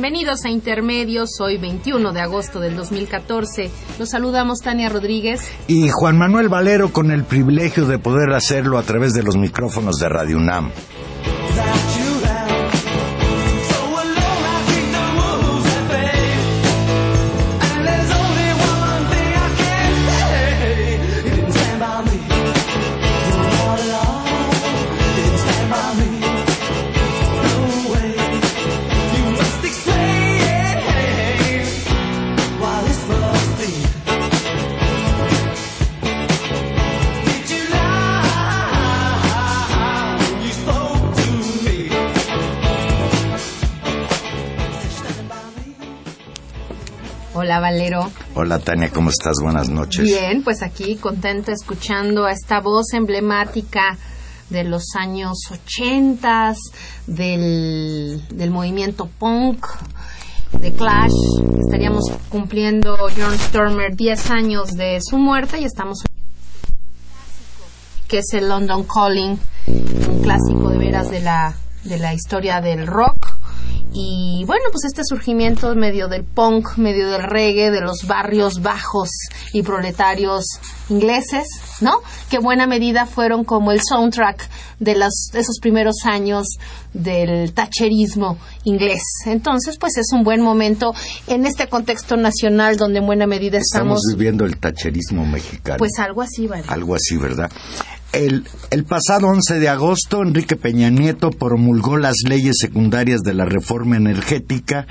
Bienvenidos a Intermedios, hoy 21 de agosto del 2014. Los saludamos Tania Rodríguez y Juan Manuel Valero con el privilegio de poder hacerlo a través de los micrófonos de Radio UNAM. Hola Valero. Hola Tania, ¿cómo estás? Buenas noches. Bien, pues aquí contenta escuchando a esta voz emblemática de los años ochentas, del, del movimiento punk, de Clash. Estaríamos cumpliendo John Stormer 10 años de su muerte y estamos que es el London Calling, un clásico de veras de la, de la historia del rock y bueno, pues este surgimiento medio del punk, medio del reggae, de los barrios bajos y proletarios ingleses, ¿no? Que buena medida fueron como el soundtrack de, los, esos primeros años del tacherismo inglés. Entonces, pues es un buen momento en este contexto nacional donde en buena medida estamos... Estamos viviendo el tacherismo mexicano. Pues algo así, ¿vale? Algo así, ¿verdad? El, pasado 11 de agosto, Enrique Peña Nieto promulgó las leyes secundarias de la reforma energética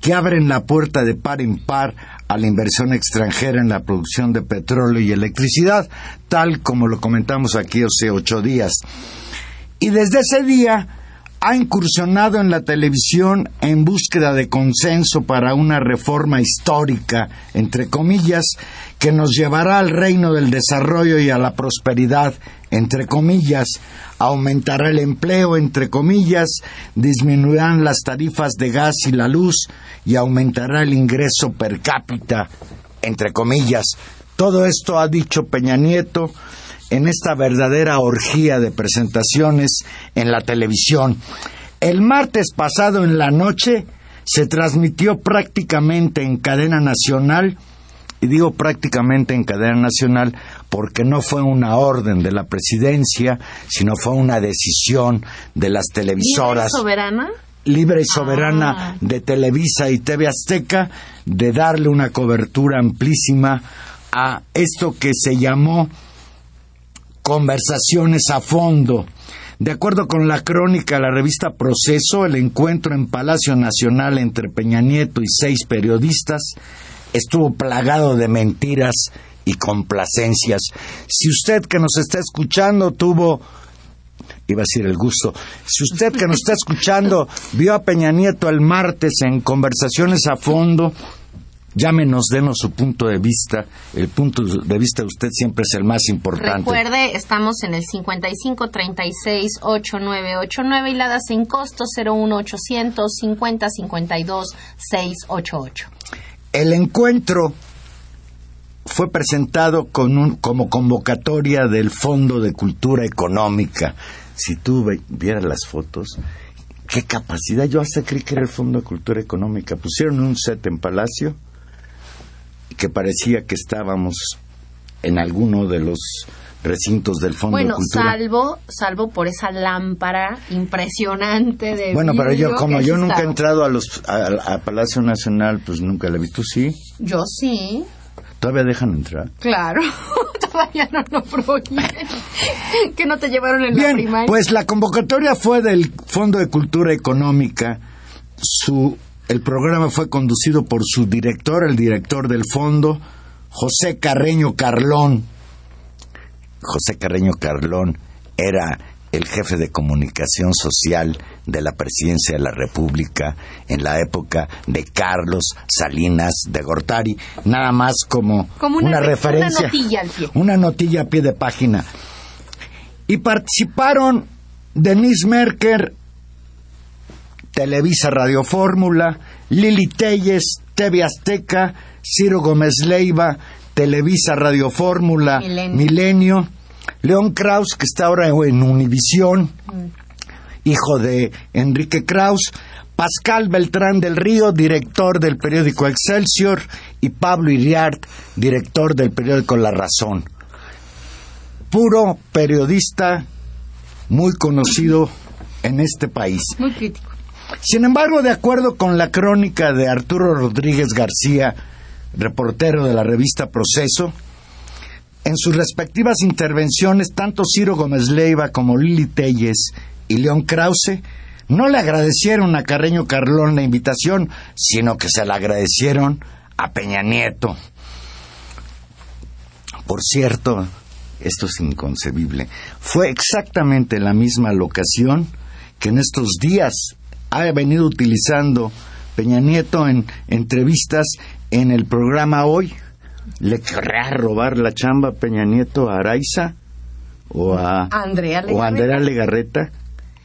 que abren la puerta de par en par a la inversión extranjera en la producción de petróleo y electricidad, tal como lo comentamos aquí hace ocho días. Y desde ese día ha incursionado en la televisión en búsqueda de consenso para una reforma histórica, entre comillas, que nos llevará al reino del desarrollo y a la prosperidad, entre comillas, aumentará el empleo, entre comillas, disminuirán las tarifas de gas y la luz y aumentará el ingreso per cápita, entre comillas. Todo esto ha dicho Peña Nieto en esta verdadera orgía de presentaciones en la televisión. El martes pasado en la noche se transmitió prácticamente en cadena nacional y digo prácticamente en cadena nacional porque no fue una orden de la presidencia, sino fue una decisión de las televisoras. ¿Libre soberana? Libre y soberana ah. de Televisa y TV Azteca de darle una cobertura amplísima a esto que se llamó conversaciones a fondo. De acuerdo con la crónica de la revista Proceso, el encuentro en Palacio Nacional entre Peña Nieto y seis periodistas estuvo plagado de mentiras y complacencias. Si usted que nos está escuchando tuvo iba a decir el gusto. Si usted que nos está escuchando vio a Peña Nieto el martes en conversaciones a fondo, llámenos, denos su punto de vista. El punto de vista de usted siempre es el más importante. Recuerde, estamos en el 55 36 8989 y la das sin costo 01800 50 52 688. El encuentro fue presentado con un, como convocatoria del Fondo de Cultura Económica. Si tú vieras las fotos, qué capacidad. Yo hasta creí que era el Fondo de Cultura Económica. Pusieron un set en Palacio que parecía que estábamos en alguno de los recintos del Fondo bueno, de Cultura. salvo, salvo por esa lámpara impresionante de Bueno, pero yo, como yo nunca he entrado a los a, a Palacio Nacional, pues nunca la he visto. Sí, Yo sí, todavía dejan entrar. claro. Todavía no lo prohíben. que no te llevaron en la Bien, primaria. pues la convocatoria fue del Fondo de Cultura Económica. Su, el programa fue conducido por su director, el director del fondo, José Carreño Carlón. José Carreño Carlón era el jefe de comunicación social de la presidencia de la República en la época de Carlos Salinas de Gortari, nada más como, Como una una re- referencia, una notilla al pie. una notilla a pie de página. Y participaron Denise Merker, Televisa Radio Fórmula, Lili Telles, TV Azteca, Ciro Gómez Leiva, Televisa Radio Fórmula, Milenio. Milenio, León Kraus, que está ahora en Univisión, hijo de Enrique Kraus, Pascal Beltrán del Río, director del periódico Excelsior, y Pablo Iriart, director del periódico La Razón. Puro periodista muy conocido en este país. Muy crítico. Sin embargo, de acuerdo con la crónica de Arturo Rodríguez García, reportero de la revista Proceso, en sus respectivas intervenciones, tanto Ciro Gómez Leiva como Lili Telles y León Krause no le agradecieron a Carreño Carlón la invitación, sino que se la agradecieron a Peña Nieto. Por cierto, esto es inconcebible, fue exactamente la misma locación que en estos días ha venido utilizando Peña Nieto en entrevistas en el programa Hoy. ¿Le querrá robar la chamba a Peña Nieto a Araiza? ¿O a, Andrea o a Andrea Legarreta?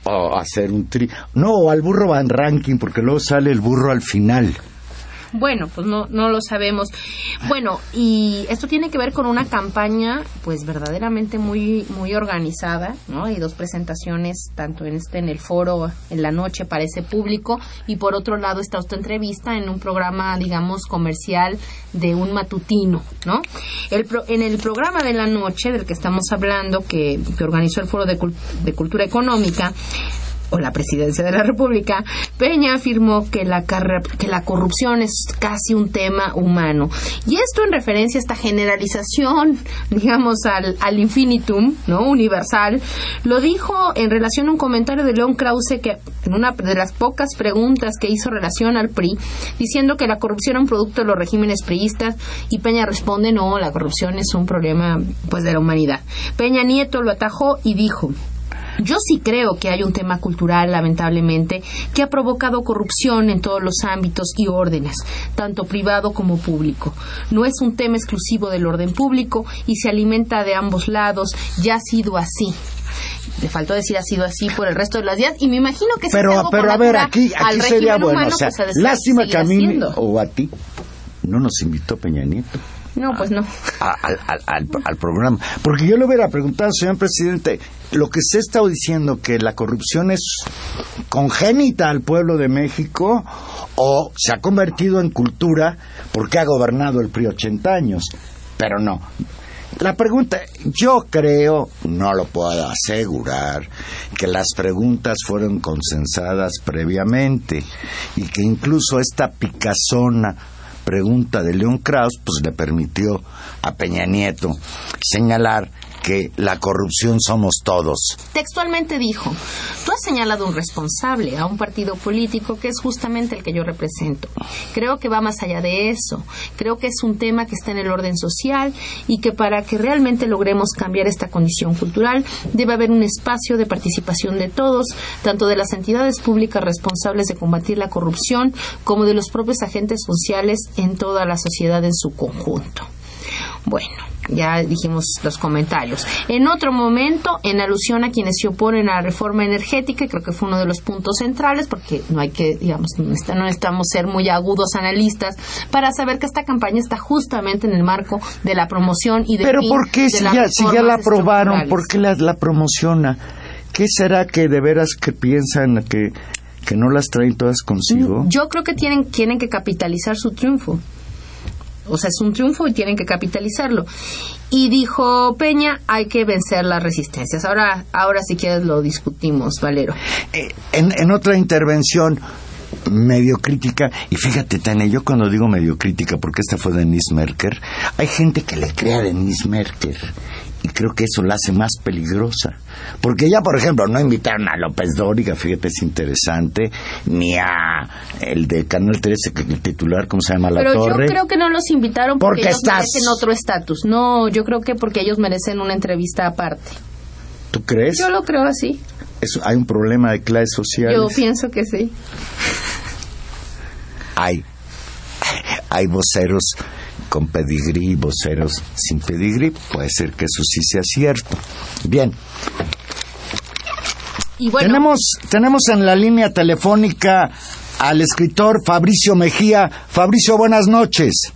¿O a hacer un tri... No, o al burro Van Ranking, porque luego sale el burro al final. Bueno, pues no, no lo sabemos. Bueno, y esto tiene que ver con una campaña, pues verdaderamente muy, muy organizada, ¿no? Hay dos presentaciones, tanto en este, en el foro, en la noche para ese público, y por otro lado está esta entrevista en un programa, digamos, comercial de un matutino, ¿no? El pro- en el programa de la noche del que estamos hablando, que, que organizó el foro de, de cultura económica, o la presidencia de la República, Peña afirmó que la, que la corrupción es casi un tema humano. Y esto en referencia a esta generalización, digamos, al, al infinitum, ¿no? Universal, lo dijo en relación a un comentario de León Krause que en una de las pocas preguntas que hizo relación al PRI, diciendo que la corrupción era un producto de los regímenes priistas, y Peña responde, no, la corrupción es un problema, pues, de la humanidad. Peña Nieto lo atajó y dijo, yo sí creo que hay un tema cultural, lamentablemente, que ha provocado corrupción en todos los ámbitos y órdenes, tanto privado como público. No es un tema exclusivo del orden público y se alimenta de ambos lados. Ya ha sido así. Le faltó decir ha sido así por el resto de los días y me imagino que si Pero, algo pero a ver, aquí, al aquí sería bueno, o sea, lástima que a mí o a ti no nos invitó Peña Nieto. No, pues no. al, al- al- programa. Porque yo le hubiera preguntado, señor presidente, lo que se estado diciendo que la corrupción es congénita al pueblo de México o se ha convertido en cultura porque ha gobernado el PRI 80 años. Pero no. La pregunta, yo creo, no lo puedo asegurar, que las preguntas fueron consensadas previamente y que incluso esta picazona pregunta de León Kraus pues le permitió a Peña Nieto señalar que la corrupción somos todos. Textualmente dijo, tú has señalado un responsable a un partido político que es justamente el que yo represento. Creo que va más allá de eso. Creo que es un tema que está en el orden social y que para que realmente logremos cambiar esta condición cultural debe haber un espacio de participación de todos, tanto de las entidades públicas responsables de combatir la corrupción como de los propios agentes sociales en toda la sociedad en su conjunto. Bueno, ya dijimos los comentarios. En otro momento, en alusión a quienes se oponen a la reforma energética, creo que fue uno de los puntos centrales, porque no hay que, digamos, no necesitamos ser muy agudos analistas para saber que esta campaña está justamente en el marco de la promoción y de Pero ¿por qué si ya, si ya la aprobaron, por qué la, la promociona? ¿Qué será que de veras que piensan que, que no las traen todas consigo? Yo creo que tienen, tienen que capitalizar su triunfo. O sea, es un triunfo y tienen que capitalizarlo. Y dijo Peña, hay que vencer las resistencias. Ahora, ahora si quieres lo discutimos, Valero. Eh, en, en otra intervención, medio crítica, y fíjate, Tania, yo cuando digo medio crítica, porque esta fue Denise Merker, hay gente que le cree a Denise Merker y creo que eso la hace más peligrosa. Porque ya, por ejemplo, no invitaron a López Dóriga, fíjate, es interesante, ni a el de Canal 13, que el titular, ¿cómo se llama? La Pero Torre. yo creo que no los invitaron porque, Porque ellos estás- merecen otro estatus. No, yo creo que porque ellos merecen una entrevista aparte. ¿Tú crees? Yo lo creo así. Eso- hay un problema de clases sociales. Yo pienso que sí. hay, hay voceros con pedigrí y voceros sin pedigrí. Puede ser que eso sí sea cierto. Bien, Y bueno, tenemos, tenemos en la línea telefónica al escritor Fabricio Mejía. Fabricio, buenas noches.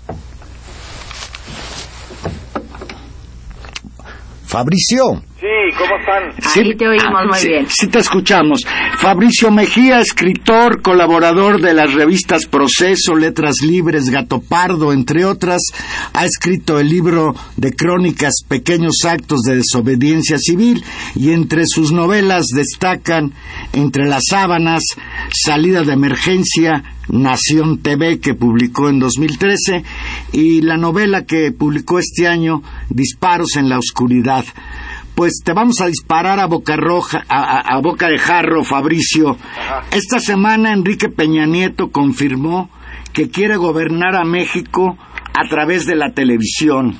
Fabricio. Sí, ¿cómo están? Ahí te oímos muy sí, bien. Sí te escuchamos. Fabricio Mejía, escritor, colaborador de las revistas Proceso, Letras Libres, Gato Pardo, entre otras, ha escrito el libro de crónicas Pequeños Actos de Desobediencia Civil y entre sus novelas destacan Entre las Sábanas, Salida de Emergencia, Nación TV que publicó en 2013 y la novela que publicó este año Disparos en la Oscuridad. Pues te vamos a disparar a boca roja, a, a- a boca de jarro, Fabricio. Esta semana Enrique Peña Nieto confirmó que quiere gobernar a México a través de la televisión.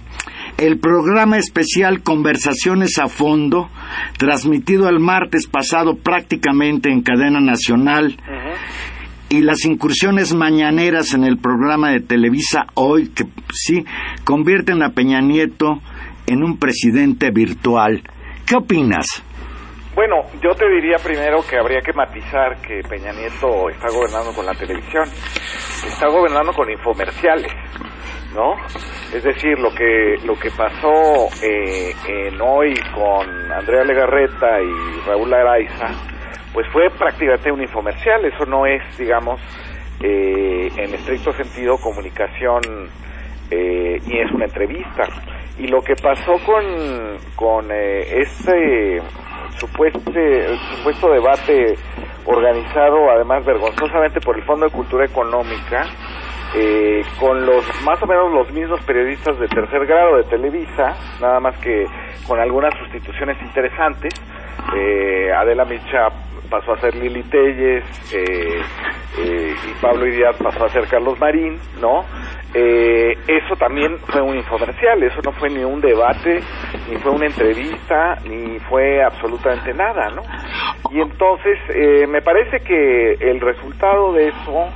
El programa especial Conversaciones a Fondo, transmitido el martes pasado prácticamente en cadena nacional, y las incursiones mañaneras en el programa de Televisa hoy, que sí, convierten a Peña Nieto en un presidente virtual. ¿Qué opinas? Bueno, yo te diría primero que habría que matizar que Peña Nieto está gobernando con la televisión, está gobernando con infomerciales, ¿no? Es decir, lo que lo que pasó eh, en hoy con Andrea Legarreta y Raúl Araiza, pues fue prácticamente un infomercial. Eso no es, digamos, eh, en estricto sentido comunicación eh, y es una entrevista. Y lo que pasó con, con eh, este supuesto, supuesto debate organizado, además vergonzosamente por el Fondo de Cultura Económica, eh, con los más o menos los mismos periodistas de tercer grado de Televisa, nada más que con algunas sustituciones interesantes. Eh, Adela Micha pasó a ser Lili Telles eh, eh, y Pablo Iriad pasó a ser Carlos Marín, ¿no? Eh, eso también fue un infomercial, eso no fue ni un debate, ni fue una entrevista, ni fue absolutamente nada, ¿no? Y entonces eh, me parece que el resultado de eso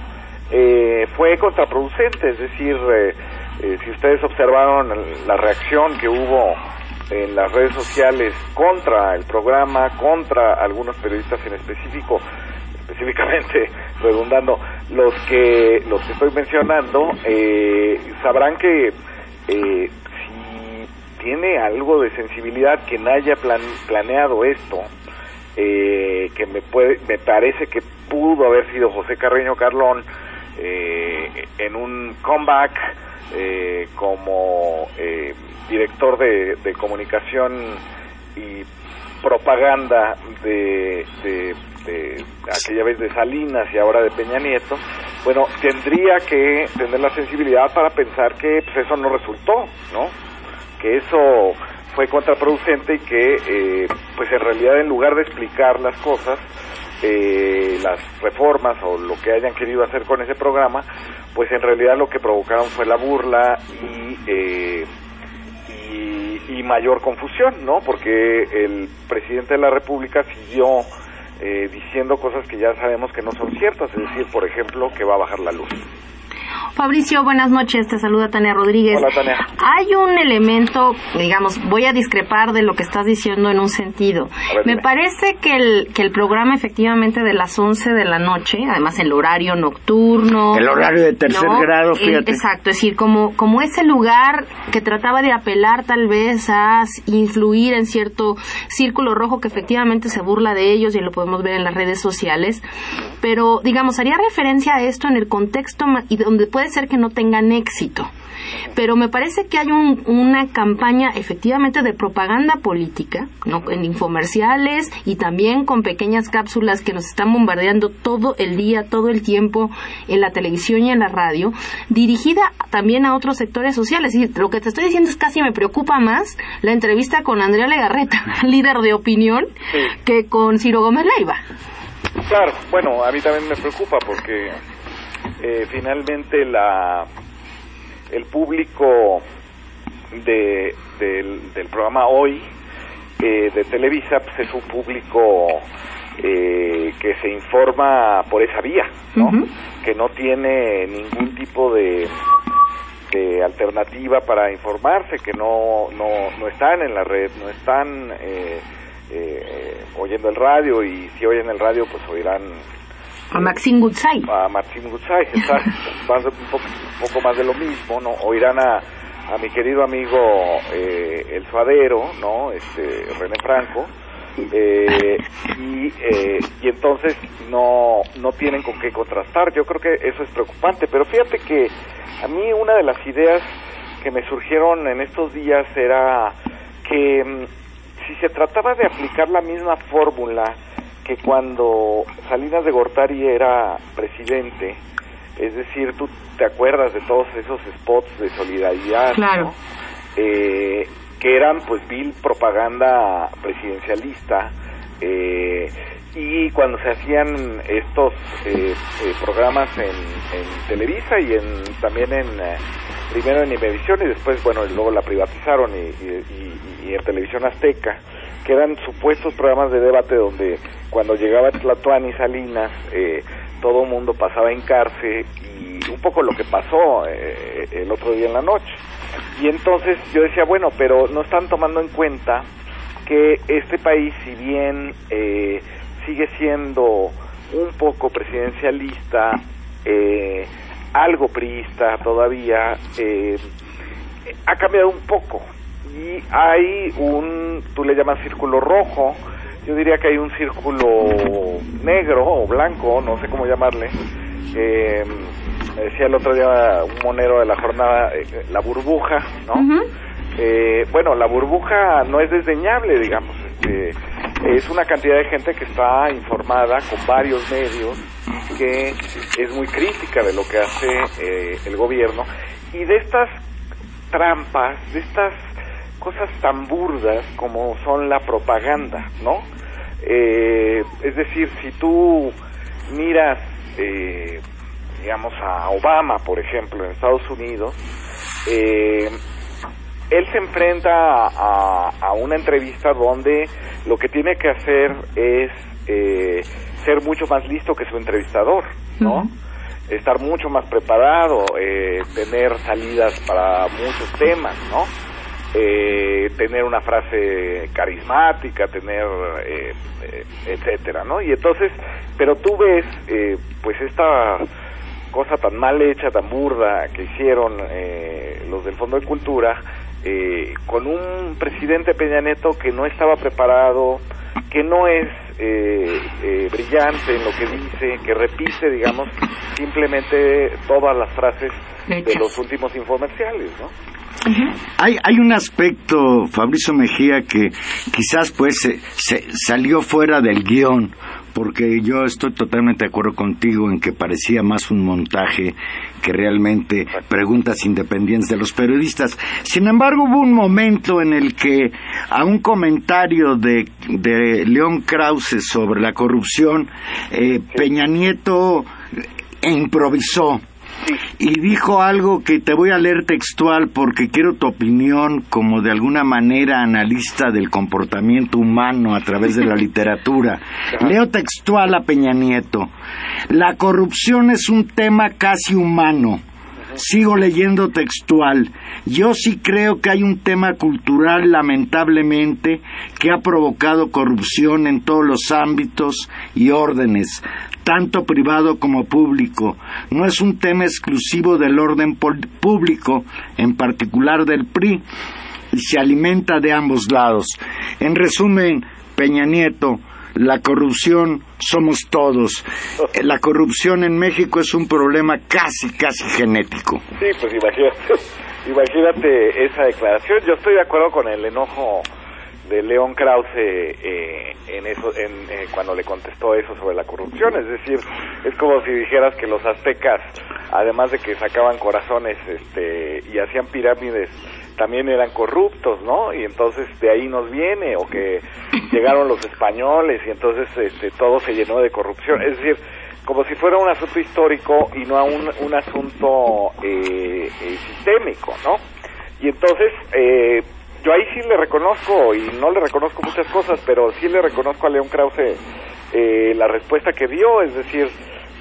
eh, fue contraproducente, es decir, eh, eh, si ustedes observaron la reacción que hubo en las redes sociales contra el programa, contra algunos periodistas en específico, específicamente redundando los que los que estoy mencionando, eh, sabrán que eh, si tiene algo de sensibilidad quien haya plan- planeado esto, eh, que me puede, me parece que pudo haber sido José Carreño Carlón eh, en un comeback eh, como eh, director de, de comunicación y propaganda de, de, aquella vez de Salinas y ahora de Peña Nieto, bueno, tendría que tener la sensibilidad para pensar que pues, eso no resultó, ¿no? Que eso fue contraproducente y que, eh, pues en realidad en lugar de explicar las cosas, eh, las reformas o lo que hayan querido hacer con ese programa, pues en realidad lo que provocaron fue la burla y, eh, y, mayor confusión, ¿no? Porque el presidente de la República siguió eh, diciendo cosas que ya sabemos que no son ciertas, es decir, por ejemplo, que va a bajar la luz. Fabricio, buenas noches. Te saluda Tania Rodríguez. Hola, Tania. Hay un elemento, digamos, voy a discrepar de lo que estás diciendo en un sentido. Ver, Me parece que el, que el programa efectivamente de las 11 de la noche, además el horario nocturno. El horario de tercer ¿no? grado, El- fíjate. exacto, es decir, como, como ese lugar que trataba de apelar tal vez a influir en cierto círculo rojo que efectivamente se burla de ellos y lo podemos ver en las redes sociales, pero digamos, haría referencia a esto en el contexto y donde puede ser que no tengan éxito. pero me parece que hay una campaña efectivamente de propaganda política, ¿no? en infomerciales y también con pequeñas cápsulas que nos están bombardeando todo el día, todo el tiempo en la televisión y en la radio, dirigida también a otros sectores sociales. Y lo que te estoy diciendo es casi me preocupa más la entrevista con Andrea Legarreta, líder de opinión, que con Ciro Gómez Leiva. Claro, bueno, a mí también me preocupa porque eh, finalmente la el público de, del, programa hoy eh, de Televisa pues es un público eh, que se informa por esa vía, ¿no? Que no tiene ningún tipo de, de alternativa para informarse, que no, no, no están en la red, no están eh, eh, oyendo el radio y si oyen el radio pues oirán a Maxim Gutsai. A Maxim Gutsai, está un, poco, más de lo mismo, ¿no? Oirán a, a mi querido amigo eh, El Suadero, ¿no? Este, René Franco, eh, y, eh, y entonces no, no tienen con qué contrastar. Yo creo que eso es preocupante, pero fíjate que a mí una de las ideas que me surgieron en estos días era que mm, si se trataba de aplicar la misma fórmula que cuando Salinas de Gortari era presidente, es decir, tú te acuerdas de todos esos spots de solidaridad, eh, que eran pues vil propaganda presidencialista, eh, y cuando se hacían estos eh, programas en, Televisa y en también en primero en Imevisión y después bueno luego la privatizaron y, y en Televisión Azteca que eran supuestos programas de debate donde cuando llegaba Tlatuán y Salinas eh, todo el mundo pasaba en cárcel y un poco lo que pasó eh, el otro día en la noche. Y entonces yo decía, bueno, pero no están tomando en cuenta que este país, si bien eh, sigue siendo un poco presidencialista, algo priista todavía, ha cambiado un poco y hay un, tú le llamas círculo rojo, yo diría que hay un círculo negro o blanco, no sé cómo llamarle. Eh, me decía el otro día un monero de la jornada, eh, la burbuja, ¿no? eh, bueno, la burbuja no es desdeñable, digamos. Este, es una cantidad de gente que está informada con varios medios, que es muy crítica de lo que hace eh, el gobierno. Y de estas trampas, de estas cosas tan burdas como son la propaganda, ¿no? Eh, es decir, si tú miras, eh, digamos, a Obama, por ejemplo, en Estados Unidos, eh, él se enfrenta a, una entrevista donde lo que tiene que hacer es ser mucho más listo que su entrevistador, ¿no? Estar mucho más preparado, tener salidas para muchos temas, ¿no? Eh, tener una frase carismática, tener, eh, eh, etcétera, ¿no? Y entonces, pero tú ves, eh, pues esta cosa tan mal hecha, tan burda que hicieron eh, los del Fondo de Cultura, con un presidente Peña Neto que no estaba preparado, que no es eh, eh, brillante en lo que dice, que repite, digamos, simplemente todas las frases de los últimos infomerciales, ¿no? hay, hay un aspecto, Fabricio Mejía, que quizás pues se, salió fuera del guion, porque yo estoy totalmente de acuerdo contigo en que parecía más un montaje que realmente preguntas independientes de los periodistas. Sin embargo, hubo un momento en el que a un comentario de, de León Krause sobre la corrupción, eh, Peña Nieto improvisó y dijo algo que te voy a leer textual porque quiero tu opinión como de alguna manera analista del comportamiento humano a través de la literatura. Leo textual a Peña Nieto. La corrupción es un tema casi humano. Sigo leyendo textual. Yo sí creo que hay un tema cultural, lamentablemente, que ha provocado corrupción en todos los ámbitos y órdenes, tanto privado como público. No es un tema exclusivo del orden público, en particular del PRI, y se alimenta de ambos lados. En resumen, Peña Nieto, la corrupción somos todos. La corrupción en México es un problema casi, casi genético. Sí, pues imagínate. Imagínate esa declaración. Yo estoy de acuerdo con el enojo de León Krause eh, en eso, en, eh, cuando le contestó eso sobre la corrupción. Es decir, es como si dijeras que los aztecas, además de que sacaban corazones este, y hacían pirámides, también eran corruptos, ¿no? Y entonces de ahí nos viene, o que llegaron los españoles y entonces este, todo se llenó de corrupción. Es decir, como si fuera un asunto histórico y no un, un asunto eh, eh, sistémico, ¿no? Y entonces, eh, yo ahí sí le reconozco, y no le reconozco muchas cosas, pero sí le reconozco a León Krause eh, la respuesta que dio, es decir,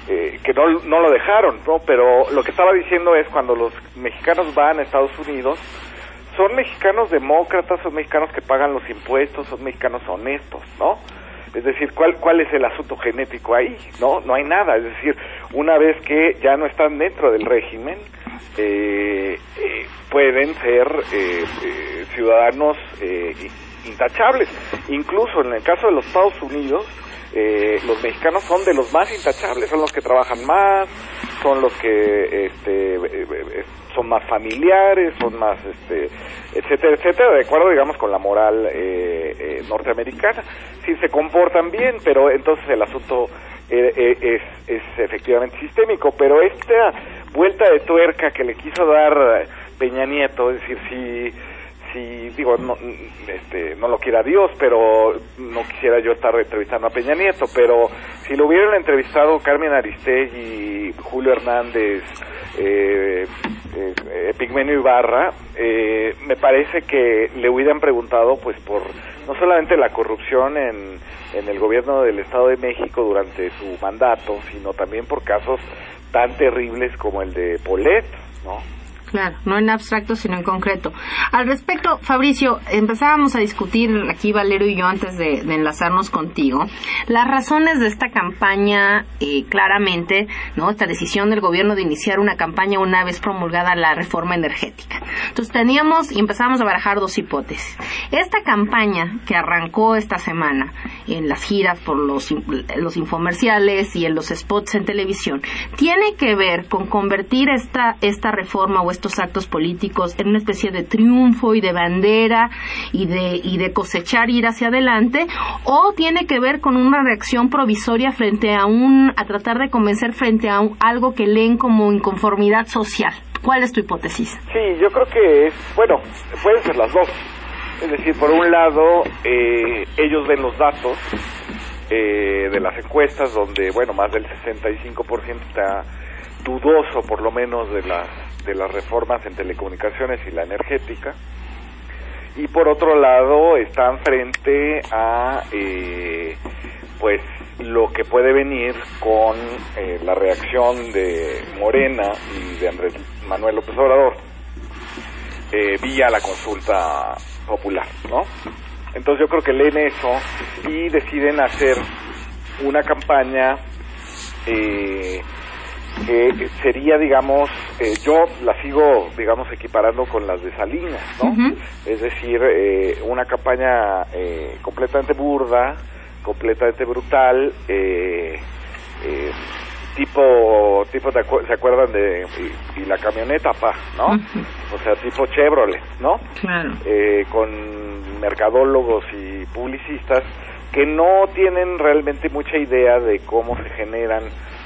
eh, que no, no lo dejaron, ¿no? Pero lo que estaba diciendo es cuando los mexicanos van a Estados Unidos, son mexicanos demócratas, son mexicanos que pagan los impuestos, son mexicanos honestos, ¿no? Es decir, ¿cuál, ¿cuál es el asunto genético ahí? No, no hay nada. Es decir, una vez que ya no están dentro del régimen, eh, eh, pueden ser eh, eh ciudadanos eh, intachables. Incluso en el caso de los Estados Unidos, los mexicanos son de los más intachables, son los que trabajan más, son los que este, son más familiares, son más, este, etcétera, etcétera, de acuerdo, digamos, con la moral eh, norteamericana. Sí se comportan bien, pero entonces el asunto es, es efectivamente sistémico, pero esta vuelta de tuerca que le quiso dar Peña Nieto, es decir, si si digo no este no lo quiera Dios pero no quisiera yo estar entrevistando a Peña Nieto pero si lo hubieran entrevistado Carmen Aristegui Julio Hernández eh, eh, Pigmenio Ibarra eh, me parece que le hubieran preguntado pues por no solamente la corrupción en, en el gobierno del Estado de México durante su mandato sino también por casos tan terribles como el de Polet, ¿no? Claro, no en abstracto, sino en concreto. Al respecto, Fabricio, empezábamos a discutir aquí Valero y yo antes de, enlazarnos contigo las razones de esta campaña, eh, claramente, ¿no? Esta decisión del gobierno de iniciar una campaña una vez promulgada la reforma energética. Entonces teníamos y empezamos a barajar dos hipótesis. Esta campaña que arrancó esta semana en las giras por los, los infomerciales y en los spots en televisión, tiene que ver con convertir esta, esta reforma o esta actos políticos en una especie de triunfo y de bandera y de, y de cosechar ir hacia adelante o tiene que ver con una reacción provisoria frente a un, a tratar de convencer frente a algo que leen como inconformidad social. ¿Cuál es tu hipótesis? Sí, yo creo que es, bueno, pueden ser las dos. Es decir, por un lado, eh, ellos ven los datos eh, de las encuestas donde, bueno, más del 65% está dudoso por lo menos de las de las reformas en telecomunicaciones y la energética y por otro lado están frente a eh, pues lo que puede venir con eh, la reacción de Morena y de Andrés Manuel López Obrador eh, vía la consulta popular, ¿no? Entonces yo creo que leen eso y deciden hacer una campaña eh, que sería, digamos, eh, yo la sigo, digamos, equiparando con las de Salinas, ¿no? Es decir, eh, una campaña eh, completamente burda, completamente brutal, tipo, tipo ¿se acuerdan de y, la camioneta, pa, ¿no? O sea, tipo Chevrolet, ¿no? Claro. con mercadólogos y publicistas que no tienen realmente mucha idea de cómo se generan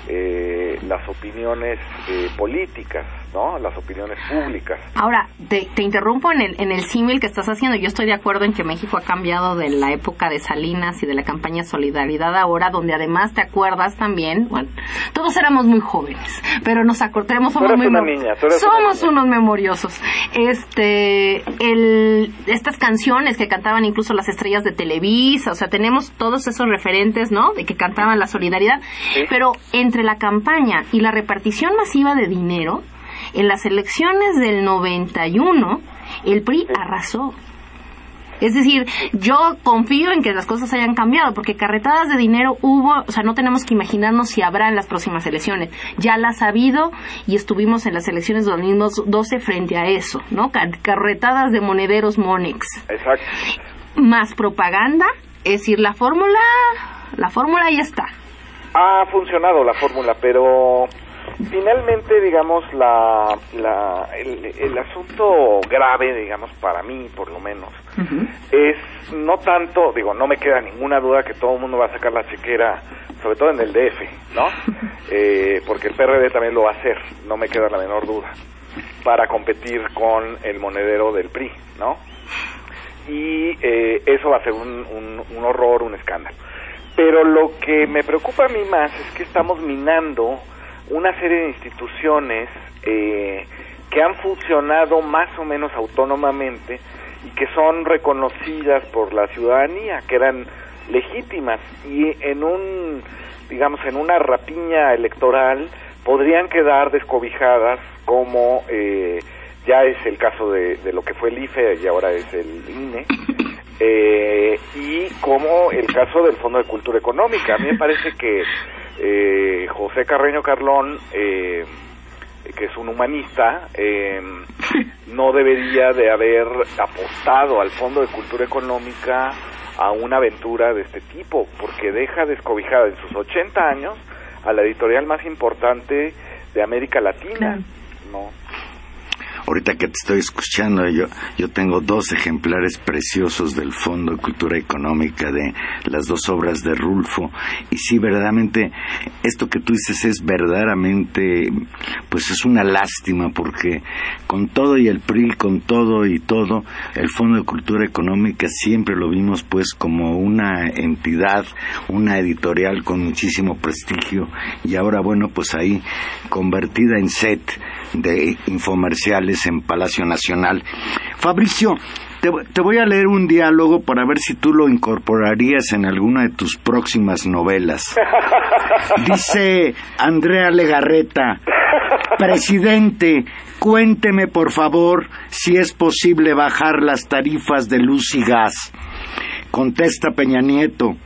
eh, las opiniones eh, políticas, ¿no? Las opiniones públicas. Ahora, te, interrumpo en el, en el símil que estás haciendo. Yo estoy de acuerdo en que México ha cambiado de la época de Salinas y de la campaña Solidaridad ahora, donde además te acuerdas también, bueno, todos éramos muy jóvenes, pero nos acordamos, somos somos unos memoriosos. Este, el, estas canciones que cantaban incluso las estrellas de Televisa, o sea, tenemos todos esos referentes, ¿no? De que cantaban la solidaridad, pero entre la campaña y la repartición masiva de dinero, en las elecciones del 91, el PRI arrasó. Es decir, yo confío en que las cosas hayan cambiado, porque carretadas de dinero hubo, o sea, no tenemos que imaginarnos si habrá en las próximas elecciones. Ya las ha habido y estuvimos en las elecciones de 2012 frente a eso, ¿no? Carretadas de monederos Monex. Exacto. Más propaganda, es decir, la fórmula, la fórmula ya está. Ha funcionado la fórmula, pero finalmente, digamos, la, la, el, asunto grave, digamos, para mí, por lo menos, es no tanto, digo, no me queda ninguna duda que todo el mundo va a sacar la chequera, sobre todo en el DF, ¿no? Eh, porque el PRD también lo va a hacer, no me queda la menor duda, para competir con el monedero del PRI, ¿no? Y eh, eso va a ser un, un horror, un escándalo. Pero lo que me preocupa a mí más es que estamos minando una serie de instituciones eh, que han funcionado más o menos autónomamente y que son reconocidas por la ciudadanía, que eran legítimas y en un, digamos, en una rapiña electoral podrían quedar descobijadas como eh, ya es el caso de, lo que fue el IFE y ahora es el INE, eh, y como el caso del Fondo de Cultura Económica. A mí me parece que eh, José Carreño Carlón, eh, que es un humanista, eh, no debería de haber apostado al Fondo de Cultura Económica a una aventura de este tipo, porque deja descobijada en sus 80 años a la editorial más importante de América Latina, ¿no? Ahorita que te estoy escuchando, yo, yo tengo dos ejemplares preciosos del Fondo de Cultura Económica de las dos obras de Rulfo. Y sí, verdaderamente, esto que tú dices es verdaderamente, pues es una lástima porque con todo y el PRI, con todo y todo, el Fondo de Cultura Económica siempre lo vimos pues como una entidad, una editorial con muchísimo prestigio y ahora bueno, pues ahí convertida en set de infomerciales en Palacio Nacional. Fabricio, te, voy a leer un diálogo para ver si tú lo incorporarías en alguna de tus próximas novelas. Dice Andrea Legarreta, presidente, cuénteme por favor si es posible bajar las tarifas de luz y gas. Contesta Peña Nieto,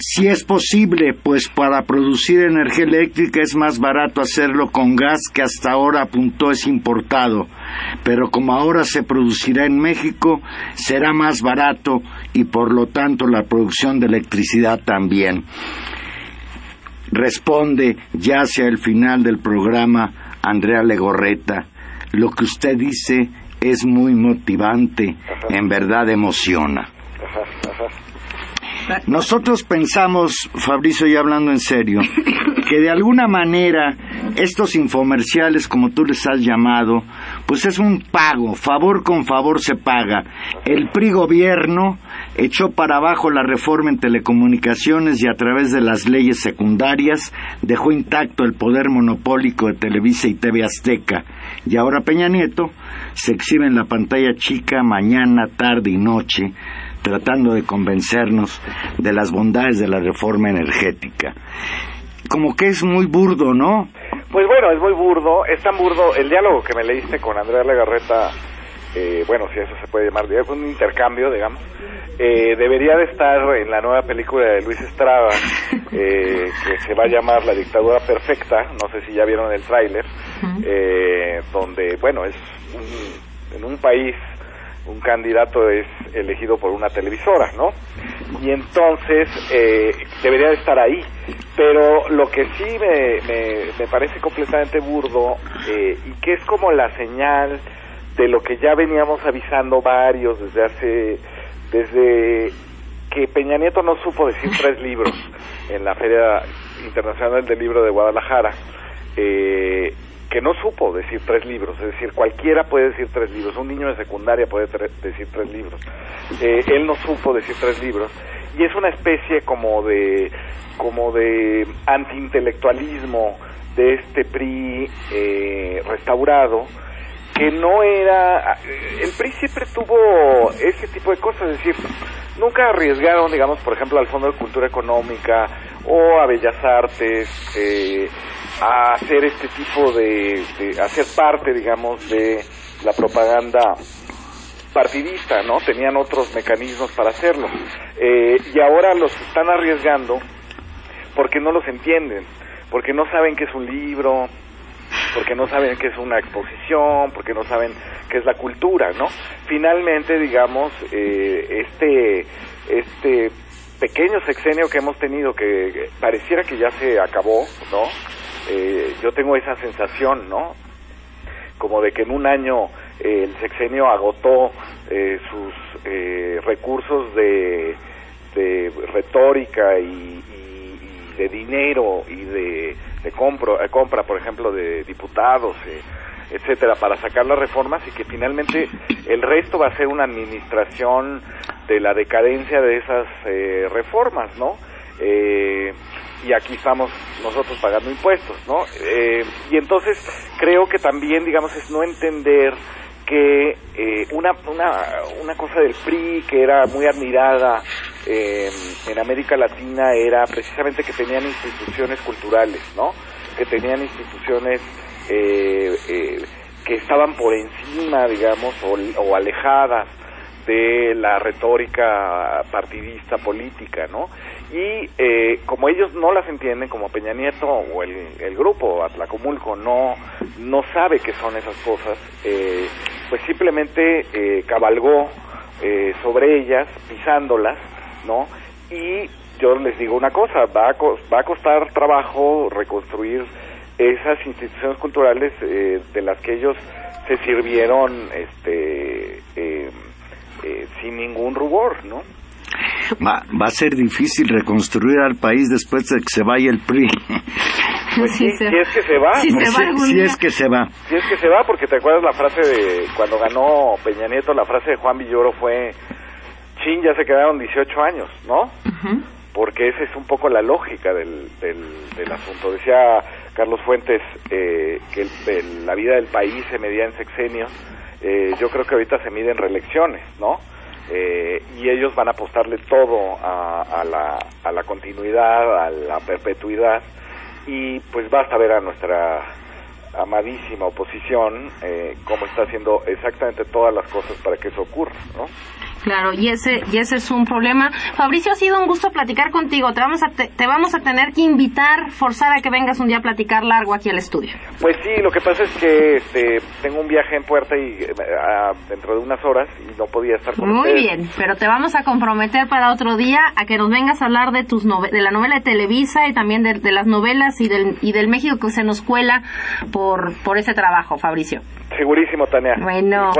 si es posible, pues para producir energía eléctrica es más barato hacerlo con gas que hasta ahora apuntó es importado, pero como ahora se producirá en México, será más barato y por lo tanto la producción de electricidad también. Responde ya hacia el final del programa Andrea Legorreta, lo que usted dice es muy motivante, en verdad emociona. Nosotros pensamos, Fabricio, y hablando en serio, que de alguna manera estos infomerciales, como tú les has llamado, pues es un pago, favor con favor se paga. El PRI gobierno echó para abajo la reforma en telecomunicaciones y a través de las leyes secundarias dejó intacto el poder monopólico de Televisa y TV Azteca. Y ahora Peña Nieto se exhibe en la pantalla chica mañana, tarde y noche tratando de convencernos de las bondades de la reforma energética. Como que es muy burdo, ¿no? Pues bueno, es muy burdo, es tan burdo. El diálogo que me leíste con Andrea Legarreta, eh, bueno, si eso se puede llamar, es un intercambio, digamos, eh, debería de estar en la nueva película de Luis Estrada, eh, que se va a llamar La dictadura perfecta, no sé si ya vieron el tráiler, donde, bueno, es en un país un candidato es elegido por una televisora, ¿no? Y entonces eh, debería de estar ahí. Pero lo que sí me, me, parece completamente burdo eh, y que es como la señal de lo que ya veníamos avisando varios desde hace, desde que Peña Nieto no supo decir tres libros en la Feria Internacional del Libro de Guadalajara, eh, que no supo decir tres libros, es decir, cualquiera puede decir tres libros, un niño de secundaria puede decir tres libros, eh, él no supo decir tres libros, y es una especie como de, como de antiintelectualismo de este PRI eh, restaurado, que no era, el PRI siempre tuvo ese tipo de cosas, es decir, nunca arriesgaron, digamos, por ejemplo, al Fondo de Cultura Económica o a Bellas Artes, eh, a hacer este tipo de, de, hacer parte, digamos, de la propaganda partidista, ¿no? Tenían otros mecanismos para hacerlo. Eh, y ahora los están arriesgando porque no los entienden, porque no saben qué es un libro, porque no saben qué es una exposición, porque no saben qué es la cultura, ¿no? Finalmente, digamos, eh, este, este pequeño sexenio que hemos tenido, que pareciera que ya se acabó, ¿no? Eh, yo tengo esa sensación, ¿no? Como de que en un año eh, el sexenio agotó eh, sus recursos de, de retórica y, de dinero y de, de compra, compra, por ejemplo, de diputados, etcétera, para sacar las reformas y que finalmente el resto va a ser una administración de la decadencia de esas reformas, ¿no? Eh, y aquí estamos nosotros pagando impuestos, ¿no? Eh, y entonces creo que también, digamos, es no entender que eh, una, una, una cosa del PRI que era muy admirada eh, en América Latina era precisamente que tenían instituciones culturales, ¿no? Que tenían instituciones que estaban por encima, digamos, o, o alejadas de la retórica partidista política, ¿no? Y eh, como ellos no las entienden, como Peña Nieto o el, el grupo Atlacomulco no, no sabe qué son esas cosas, eh, pues simplemente eh, cabalgó eh, sobre ellas, pisándolas, ¿no? Y yo les digo una cosa, va a, va a costar trabajo reconstruir esas instituciones culturales eh, de las que ellos se sirvieron este eh, sin ningún rubor, ¿no? Va, va a ser difícil reconstruir al país después de que se vaya el PRI. Pues sí, si es que se va. Si, se va si, es que se va. Si es que se va, porque te acuerdas la frase de cuando ganó Peña Nieto, la frase de Juan Villoro fue, chin, ya se quedaron 18 años, ¿no? Porque esa es un poco la lógica del, del, asunto. Decía Carlos Fuentes eh, que la vida del país se medía en sexenios. Eh, yo creo que ahorita se mide en reelecciones, ¿no? Eh, y ellos van a apostarle todo a, la, a la continuidad, a la perpetuidad y pues basta ver a nuestra amadísima oposición eh, cómo está haciendo exactamente todas las cosas para que eso ocurra, ¿no? Claro, y ese, y ese es un problema. Fabricio, ha sido un gusto platicar contigo. Te vamos a, te, vamos a tener que invitar, forzar a que vengas un día a platicar largo aquí al estudio. Pues sí, lo que pasa es que este, tengo un viaje en puerta y eh, dentro de unas horas y no podía estar con Muy bien, pero te vamos a comprometer para otro día a que nos vengas a hablar de tus de la novela de Televisa y también de, las novelas y del, y del México que se nos cuela por, por ese trabajo, Fabricio. Segurísimo, Tania. Bueno.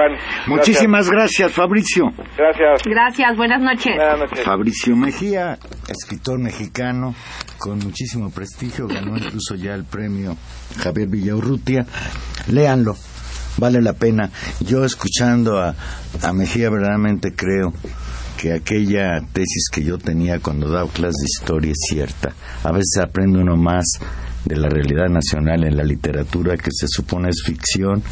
Muchísimas gracias, Fabricio. Gracias. Gracias, buenas noches. Buenas noches. Fabricio Mejía, escritor mexicano con muchísimo prestigio, ganó incluso ya el premio Javier Villaurrutia. Léanlo, vale la pena. Yo escuchando a, a Mejía verdaderamente creo que aquella tesis que yo tenía cuando daba clases de historia es cierta. A veces aprende uno más de la realidad nacional en la literatura que se supone es ficción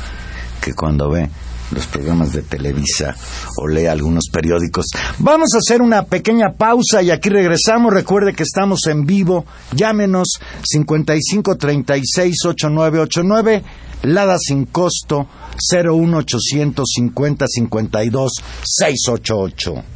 que cuando ve los programas de Televisa o lee algunos periódicos. Vamos a hacer una pequeña pausa y aquí regresamos. Recuerde que estamos en vivo. Llámenos 55368989, Lada sin costo 01850 52 688.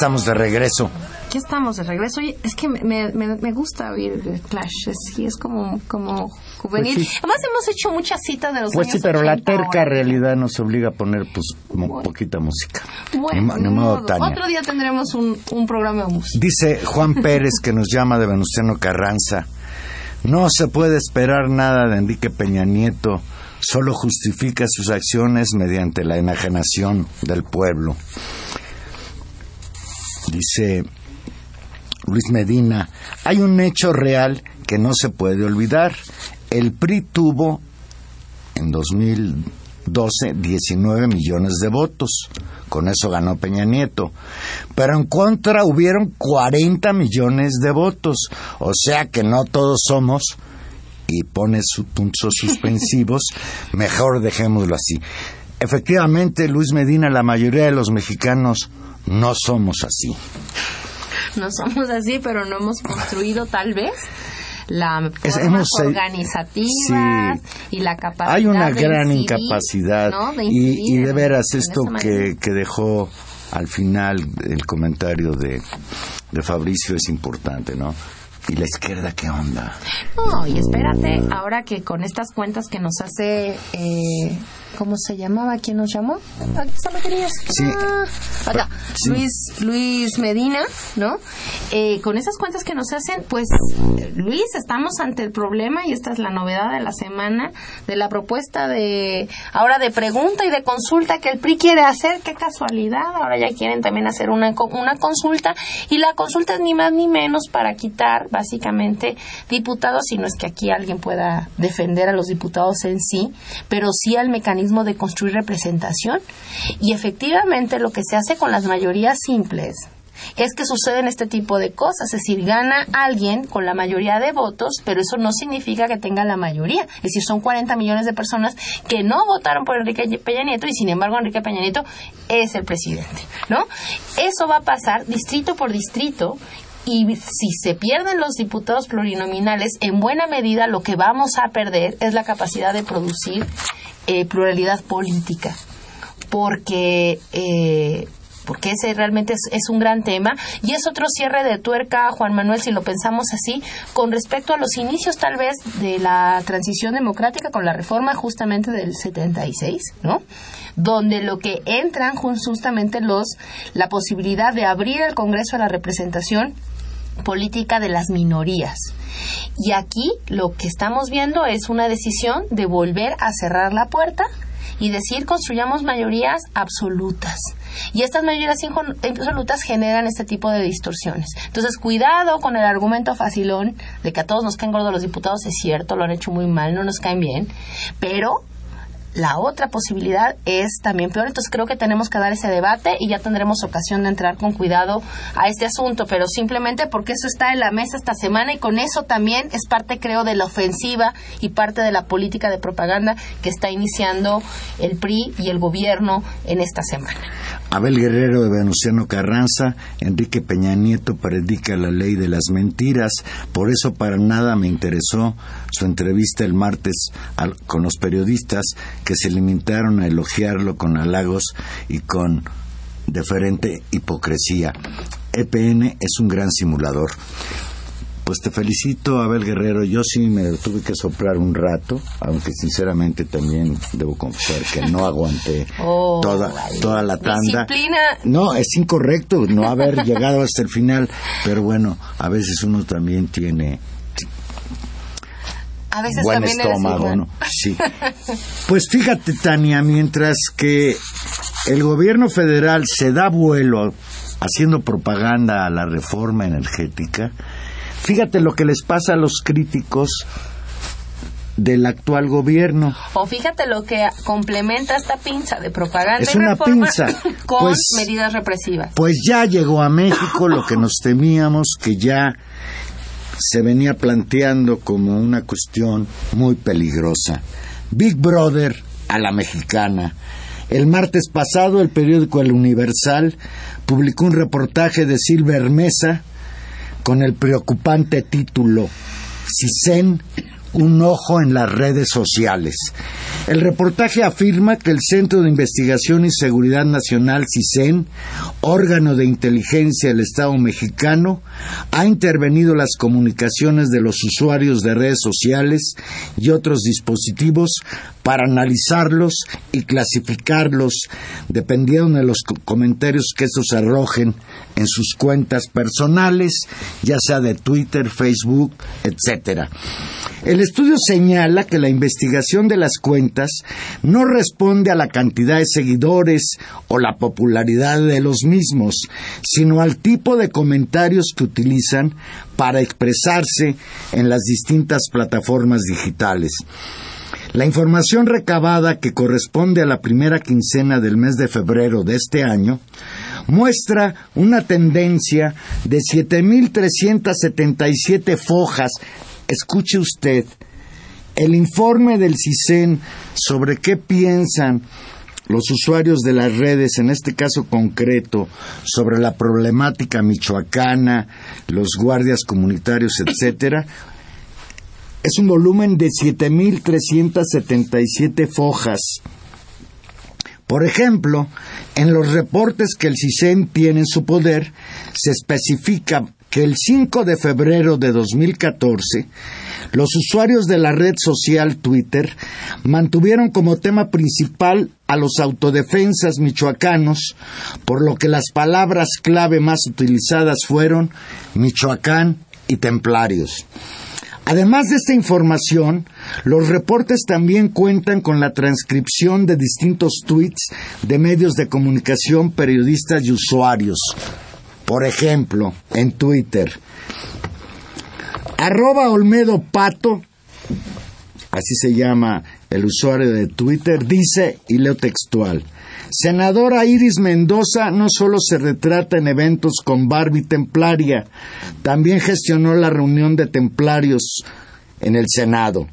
Estamos de regreso. aquí estamos de regreso. Oye, es que me, me, me gusta oír Clash, es, es como, como juvenil. Pues sí. Además hemos hecho muchas citas de los Pues años sí, pero la 80 terca ahora. realidad nos obliga a poner pues mo- poquita música. Bueno, Ni mo- ni ni modo, modo. Tania. Otro día tendremos un, un programa de música. Dice Juan Pérez que nos llama de Venustiano Carranza. No se puede esperar nada de Enrique Peña Nieto, solo justifica sus acciones mediante la enajenación del pueblo. Dice Luis Medina, hay un hecho real que no se puede olvidar. El PRI tuvo en 2012 19 millones de votos. Con eso ganó Peña Nieto. Pero en contra hubieron 40 millones de votos. O sea que no todos somos, y pone sus puntos suspensivos, mejor dejémoslo así. Efectivamente, Luis Medina, la mayoría de los mexicanos no somos así. No somos así, pero no hemos construido tal vez la hemos, eh, organizativas y la capacidad Hay una de gran incidir, incapacidad ¿no? De y, de veras esto que, que dejó al final el comentario de, de Fabricio es importante, ¿no? ¿Y la izquierda qué onda? No, y espérate, ahora que con estas cuentas que nos hace, eh, ¿cómo se llamaba? ¿Quién nos llamó? Aquí está, ¿me querías? Sí. Ah, acá. Sí. Luis, Luis Medina, ¿no? Eh, con esas cuentas que nos hacen, pues, Luis, estamos ante el problema y esta es la novedad de la semana de la propuesta de, ahora de pregunta y de consulta que el PRI quiere hacer. Qué casualidad, ahora ya quieren también hacer una, una consulta y la consulta es ni más ni menos para quitar básicamente diputados, si no es que aquí alguien pueda defender a los diputados en sí, pero sí al mecanismo de construir representación. Y efectivamente lo que se hace con las mayorías simples es que suceden este tipo de cosas, es decir, gana alguien con la mayoría de votos, pero eso no significa que tenga la mayoría, es decir, son 40 millones de personas que no votaron por Enrique Peña Nieto y sin embargo Enrique Peña Nieto es el presidente, ¿no? Eso va a pasar distrito por distrito y si se pierden los diputados plurinominales, en buena medida lo que vamos a perder es la capacidad de producir eh, pluralidad política porque eh, porque ese realmente es, es un gran tema y es otro cierre de tuerca, Juan Manuel, si lo pensamos así, con respecto a los inicios tal vez de la transición democrática con la reforma justamente del 76, ¿no? Donde lo que entran justamente los la posibilidad de abrir el Congreso a la representación política de las minorías. Y aquí lo que estamos viendo es una decisión de volver a cerrar la puerta y decir construyamos mayorías absolutas. Y estas mayorías absolutas generan este tipo de distorsiones. Entonces, cuidado con el argumento facilón de que a todos nos caen gordos los diputados, es cierto, lo han hecho muy mal, no nos caen bien, pero la otra posibilidad es también peor. Entonces creo que tenemos que dar ese debate y ya tendremos ocasión de entrar con cuidado a este asunto, pero simplemente porque eso está en la mesa esta semana y con eso también es parte, creo, de la ofensiva y parte de la política de propaganda que está iniciando el PRI y el gobierno en esta semana. Abel Guerrero de Venustiano Carranza, Enrique Peña Nieto predica la ley de las mentiras, por eso para nada me interesó su entrevista el martes al- con los periodistas que se limitaron a elogiarlo con halagos y con deferente hipocresía. EPN es un gran simulador. Pues te felicito, Abel Guerrero. Yo sí me tuve que soplar un rato, aunque sinceramente también debo confesar que no aguanté Oh, toda, toda la tanda. Disciplina. No, es incorrecto no haber llegado hasta el final, pero bueno, a veces uno también tiene A veces buen estómago. Sí. Pues fíjate, Tania, mientras que el gobierno federal se da vuelo haciendo propaganda a la reforma energética, fíjate lo que les pasa a los críticos del actual gobierno. O fíjate lo que complementa esta pinza de propaganda Es y una reforma pinza. con Pues- medidas represivas. Pues ya llegó a México lo que nos temíamos, que ya se venía planteando como una cuestión muy peligrosa. Big Brother a la mexicana. El martes pasado el periódico El Universal publicó un reportaje de Silver Mesa con el preocupante título Cisen un ojo en las redes sociales. El reportaje afirma que el Centro de Investigación y Seguridad Nacional, CISEN, órgano de inteligencia del Estado mexicano, ha intervenido las comunicaciones de los usuarios de redes sociales y otros dispositivos para analizarlos y clasificarlos dependiendo de los comentarios que estos arrojen en sus cuentas personales, ya sea de Twitter, Facebook, etc. El estudio señala que la investigación de las cuentas no responde a la cantidad de seguidores o la popularidad de los mismos, sino al tipo de comentarios que utilizan para expresarse en las distintas plataformas digitales. La información recabada que corresponde a la primera quincena del mes de febrero de este año muestra una tendencia de 7.377 fojas. Escuche usted, el informe del CISEN sobre qué piensan los usuarios de las redes, en este caso concreto, sobre la problemática michoacana, los guardias comunitarios, etcétera, es un volumen de 7.377 fojas. Por ejemplo, en los reportes que el CISEN tiene en su poder, se especifica que el 5 de febrero de 2014, los usuarios de la red social Twitter mantuvieron como tema principal a los autodefensas michoacanos, por lo que las palabras clave más utilizadas fueron Michoacán y Templarios. Además de esta información, los reportes también cuentan con la transcripción de distintos tweets de medios de comunicación, periodistas y usuarios. Por ejemplo, en Twitter, arroba Olmedo Pato, así se llama el usuario de Twitter, dice, y leo textual, Senadora Iris Mendoza no solo se retrata en eventos con Barbie Templaria, también gestionó la reunión de templarios en el Senado.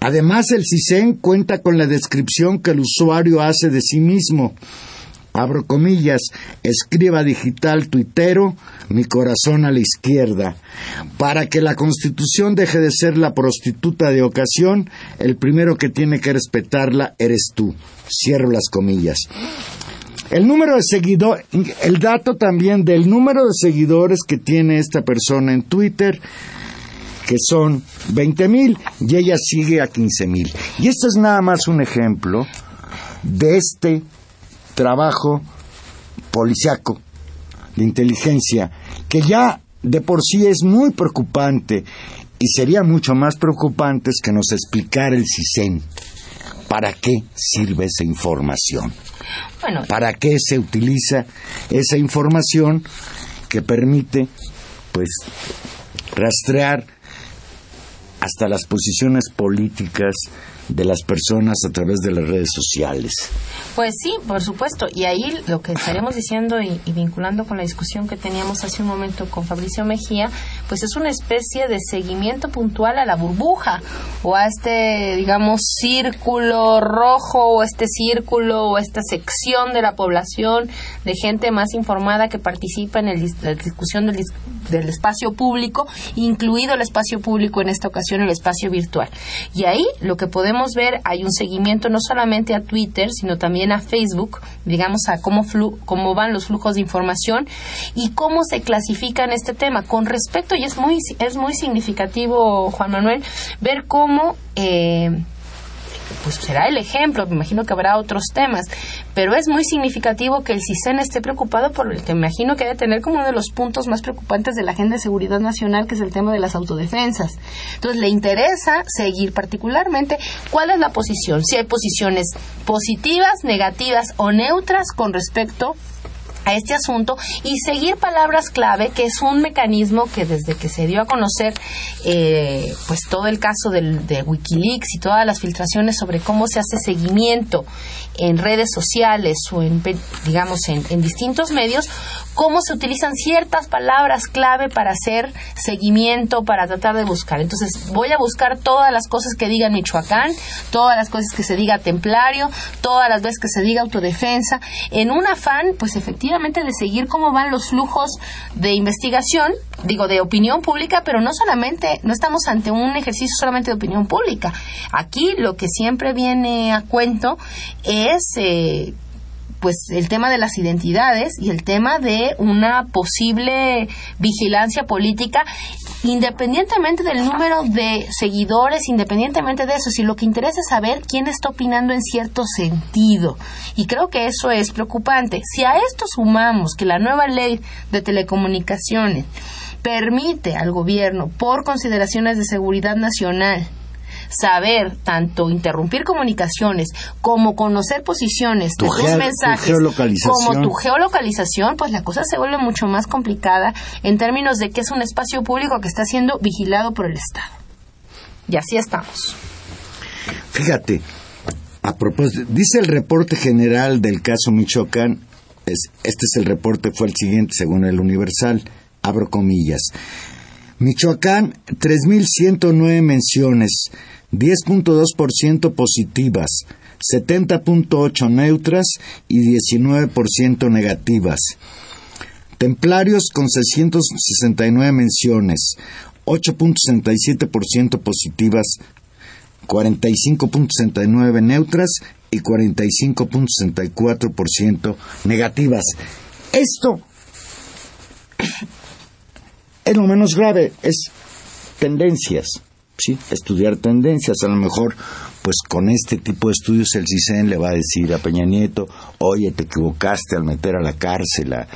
Además, el CISEN cuenta con la descripción que el usuario hace de sí mismo. Abro comillas, escriba digital tuitero, mi corazón a la izquierda. Para que la Constitución deje de ser la prostituta de ocasión, el primero que tiene que respetarla eres tú. Cierro las comillas. El número de seguidores, el dato también del número de seguidores que tiene esta persona en Twitter, que son 20 mil y ella sigue a 15 mil. Y esto es nada más un ejemplo de este trabajo policiaco de inteligencia que ya de por sí es muy preocupante y sería mucho más preocupante que nos explicara el CISEN para qué sirve esa información. ¿Para qué se utiliza esa información que permite pues rastrear hasta las posiciones políticas de las personas a través de las redes sociales. Pues sí, por supuesto. Y ahí lo que estaremos diciendo y, vinculando con la discusión que teníamos hace un momento con Fabricio Mejía, pues es una especie de seguimiento puntual a la burbuja o a este, digamos, círculo rojo o este círculo o esta sección de la población de gente más informada que participa en la discusión del, del espacio público, incluido el espacio público en esta ocasión el espacio virtual. Y ahí lo que podemos ver, hay un seguimiento no solamente a Twitter, sino también a Facebook, digamos a cómo, cómo van los flujos de información y cómo se clasifica en este tema. Con respecto, y es muy, es muy significativo, Juan Manuel, ver cómo... Eh, pues será el ejemplo, me imagino que habrá otros temas, pero es muy significativo que el CISEN esté preocupado por el que me imagino que debe tener como uno de los puntos más preocupantes de la agenda de seguridad nacional, que es el tema de las autodefensas. Entonces, le interesa seguir particularmente cuál es la posición, si hay posiciones positivas, negativas o neutras con respecto a este asunto y seguir palabras clave, que es un mecanismo que desde que se dio a conocer eh, pues todo el caso del, de Wikileaks y todas las filtraciones sobre cómo se hace seguimiento en redes sociales o en, digamos, en, distintos medios, cómo se utilizan ciertas palabras clave para hacer seguimiento, para tratar de buscar. Entonces, voy a buscar todas las cosas que diga Michoacán, todas las cosas que se diga templario, todas las veces que se diga autodefensa, en un afán, pues efectivamente, de seguir cómo van los flujos de investigación, digo, de opinión pública, pero no solamente, no estamos ante un ejercicio solamente de opinión pública. Aquí lo que siempre viene a cuento es eh, pues el tema de las identidades y el tema de una posible vigilancia política independientemente del número de seguidores, independientemente de eso, si lo que interesa es saber quién está opinando en cierto sentido. Y creo que eso es preocupante. Si a esto sumamos que la nueva ley de telecomunicaciones permite al gobierno, por consideraciones de seguridad nacional, saber tanto interrumpir comunicaciones como conocer posiciones tu tus mensajes como tu geolocalización, pues la cosa se vuelve mucho más complicada en términos de que es un espacio público que está siendo vigilado por el Estado. Y así estamos. Fíjate, a propósito, dice el reporte general del caso Michoacán, es, este es el reporte, fue el siguiente según el Universal, abro comillas. Michoacán, 3.109 menciones, 10.2% positivas, 70.8 neutras y 19% negativas. Templarios con 669 menciones, 8.67% positivas, 45.69 neutras y 45.64% negativas. Esto es lo menos grave, es tendencias sí, estudiar tendencias. A lo mejor, pues con este tipo de estudios el CISEN le va a decir a Peña Nieto, oye, te equivocaste al meter a la cárcel a,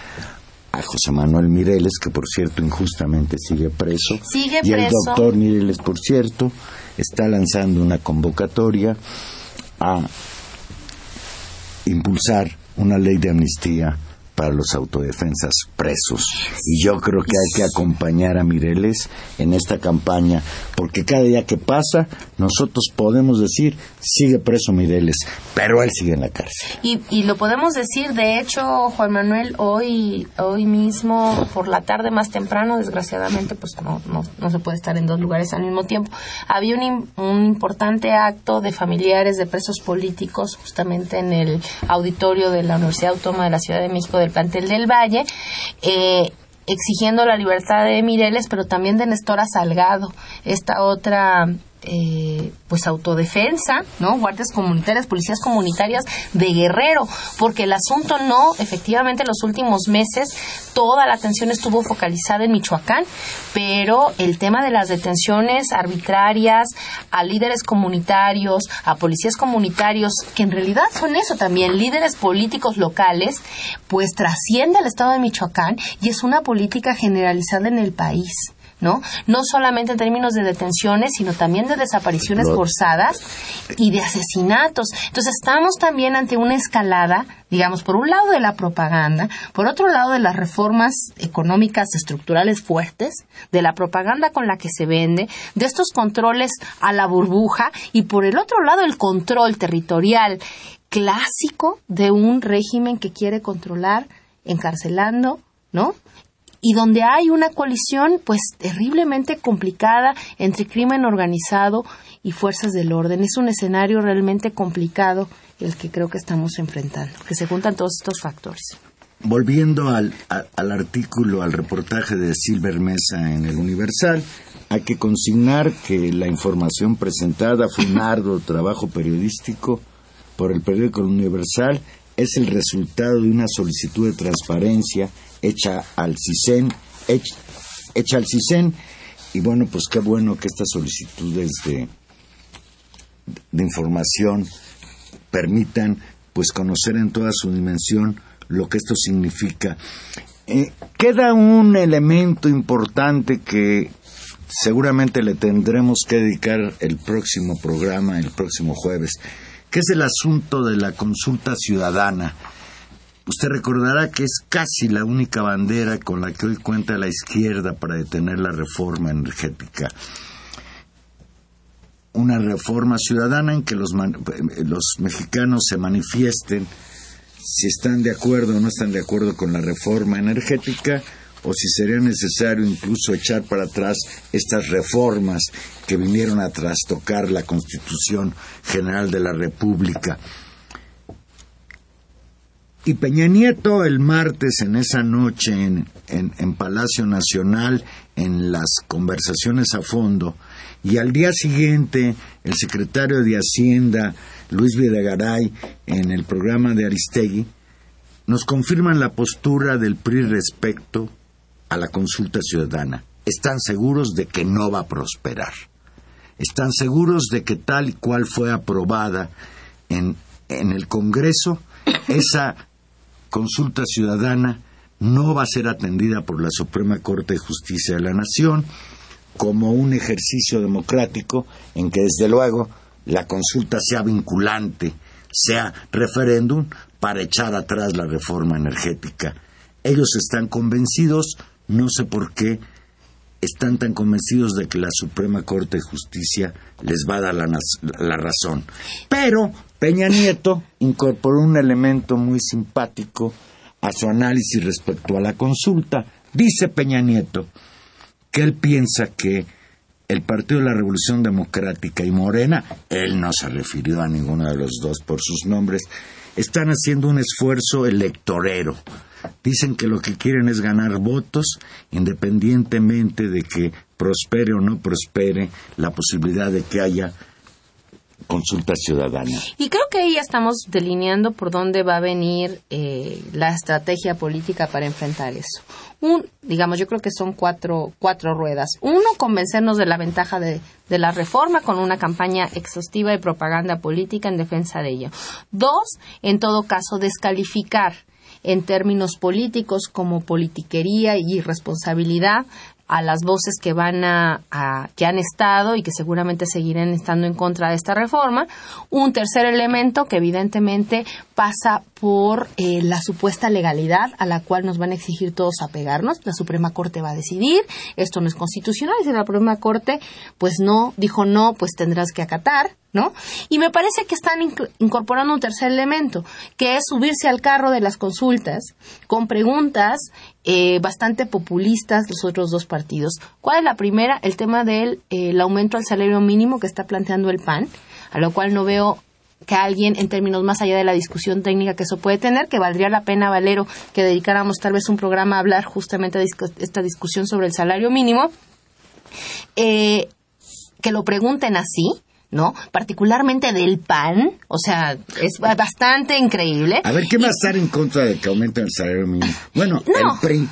José Manuel Mireles, que por cierto injustamente sigue preso. Sigue y el doctor Mireles, por cierto, está lanzando una convocatoria a impulsar una ley de amnistía para los autodefensas presos. Y yo creo que hay que acompañar a Mireles en esta campaña, porque cada día que pasa, nosotros podemos decir, sigue preso Mireles, pero él sigue en la cárcel. Y, y lo podemos decir, de hecho, Juan Manuel, hoy, hoy mismo, por la tarde más temprano, desgraciadamente, pues no, no, no se puede estar en dos lugares al mismo tiempo. Había un, un importante acto de familiares de presos políticos, justamente en el auditorio de la Universidad Autónoma de la Ciudad de México del plantel del Valle, eh, exigiendo la libertad de Mireles, pero también de Nestora Salgado, esta otra eh, pues autodefensa, ¿no? Guardias comunitarias, policías comunitarias de Guerrero, porque el asunto no, efectivamente, en los últimos meses toda la atención estuvo focalizada en Michoacán, pero el tema de las detenciones arbitrarias a líderes comunitarios, a policías comunitarios, que en realidad son eso también, líderes políticos locales, pues trasciende al estado de Michoacán y es una política generalizada en el país. ¿No? No solamente en términos de detenciones, sino también de desapariciones forzadas y de asesinatos. Entonces estamos también ante una escalada, digamos, por un lado de la propaganda, por otro lado de las reformas económicas estructurales fuertes, de la propaganda con la que se vende, de estos controles a la burbuja y por el otro lado el control territorial clásico de un régimen que quiere controlar encarcelando, ¿no? Y donde hay una colisión pues terriblemente complicada entre crimen organizado y fuerzas del orden. Es un escenario realmente complicado el que creo que estamos enfrentando, que se juntan todos estos factores. Volviendo al, al artículo, al reportaje de Silver Mesa en el Universal, hay que consignar que la información presentada fue un arduo trabajo periodístico por el periódico Universal, es el resultado de una solicitud de transparencia hecha al CISEN, hecha, al CISEN, y bueno, pues qué bueno que estas solicitudes de, de información permitan pues conocer en toda su dimensión lo que esto significa. Eh, queda un elemento importante que seguramente le tendremos que dedicar el próximo programa, el próximo jueves, que es el asunto de la consulta ciudadana. Usted recordará que es casi la única bandera con la que hoy cuenta la izquierda para detener la reforma energética. una reforma ciudadana en que los, mexicanos se manifiesten si están de acuerdo o no están de acuerdo con la reforma energética o si sería necesario incluso echar para atrás estas reformas que vinieron a trastocar la Constitución General de la República. Y Peña Nieto el martes en esa noche en, en, Palacio Nacional, en las conversaciones a fondo, y al día siguiente el secretario de Hacienda, Luis Videgaray, en el programa de Aristegui, nos confirman la postura del PRI respecto a la consulta ciudadana. Están seguros de que no va a prosperar. Están seguros de que tal y cual fue aprobada en, en el Congreso, esa consulta ciudadana no va a ser atendida por la Suprema Corte de Justicia de la Nación como un ejercicio democrático en que desde luego la consulta sea vinculante, sea referéndum para echar atrás la reforma energética. Ellos están convencidos, no sé por qué, están tan convencidos de que la Suprema Corte de Justicia les va a dar la, la razón. Pero Peña Nieto incorporó un elemento muy simpático a su análisis respecto a la consulta. Dice Peña Nieto que él piensa que el Partido de la Revolución Democrática y Morena, él no se refirió a ninguno de los dos por sus nombres, están haciendo un esfuerzo electorero. Dicen que lo que quieren es ganar votos independientemente de que prospere o no prospere la posibilidad de que haya consulta ciudadana. Y creo que ahí ya estamos delineando por dónde va a venir eh, la estrategia política para enfrentar eso. Un, digamos, yo creo que son cuatro, cuatro ruedas. Uno, convencernos de la ventaja de, de la reforma con una campaña exhaustiva de propaganda política en defensa de ello. Dos, en todo caso, descalificar en términos políticos como politiquería y irresponsabilidad a las voces que van a, que han estado y que seguramente seguirán estando en contra de esta reforma. Un tercer elemento que evidentemente pasa por eh, la supuesta legalidad a la cual nos van a exigir todos apegarnos. La Suprema Corte va a decidir, esto no es constitucional, y si la Suprema Corte pues no, dijo no, pues tendrás que acatar. ¿no? Y me parece que están incorporando un tercer elemento, que es subirse al carro de las consultas con preguntas eh, bastante populistas los otros dos partidos. ¿Cuál es la primera? El tema del eh, aumento al salario mínimo que está planteando el PAN, a lo cual no veo que alguien, en términos más allá de la discusión técnica que eso puede tener, que valdría la pena, Valero, que dedicáramos tal vez un programa a hablar justamente de esta discusión sobre el salario mínimo, eh, que lo pregunten así, ¿no? Particularmente del PAN, o sea, es bastante increíble. A ver, ¿qué va a estar en contra de que aumenten el salario mínimo? Bueno, el PRI.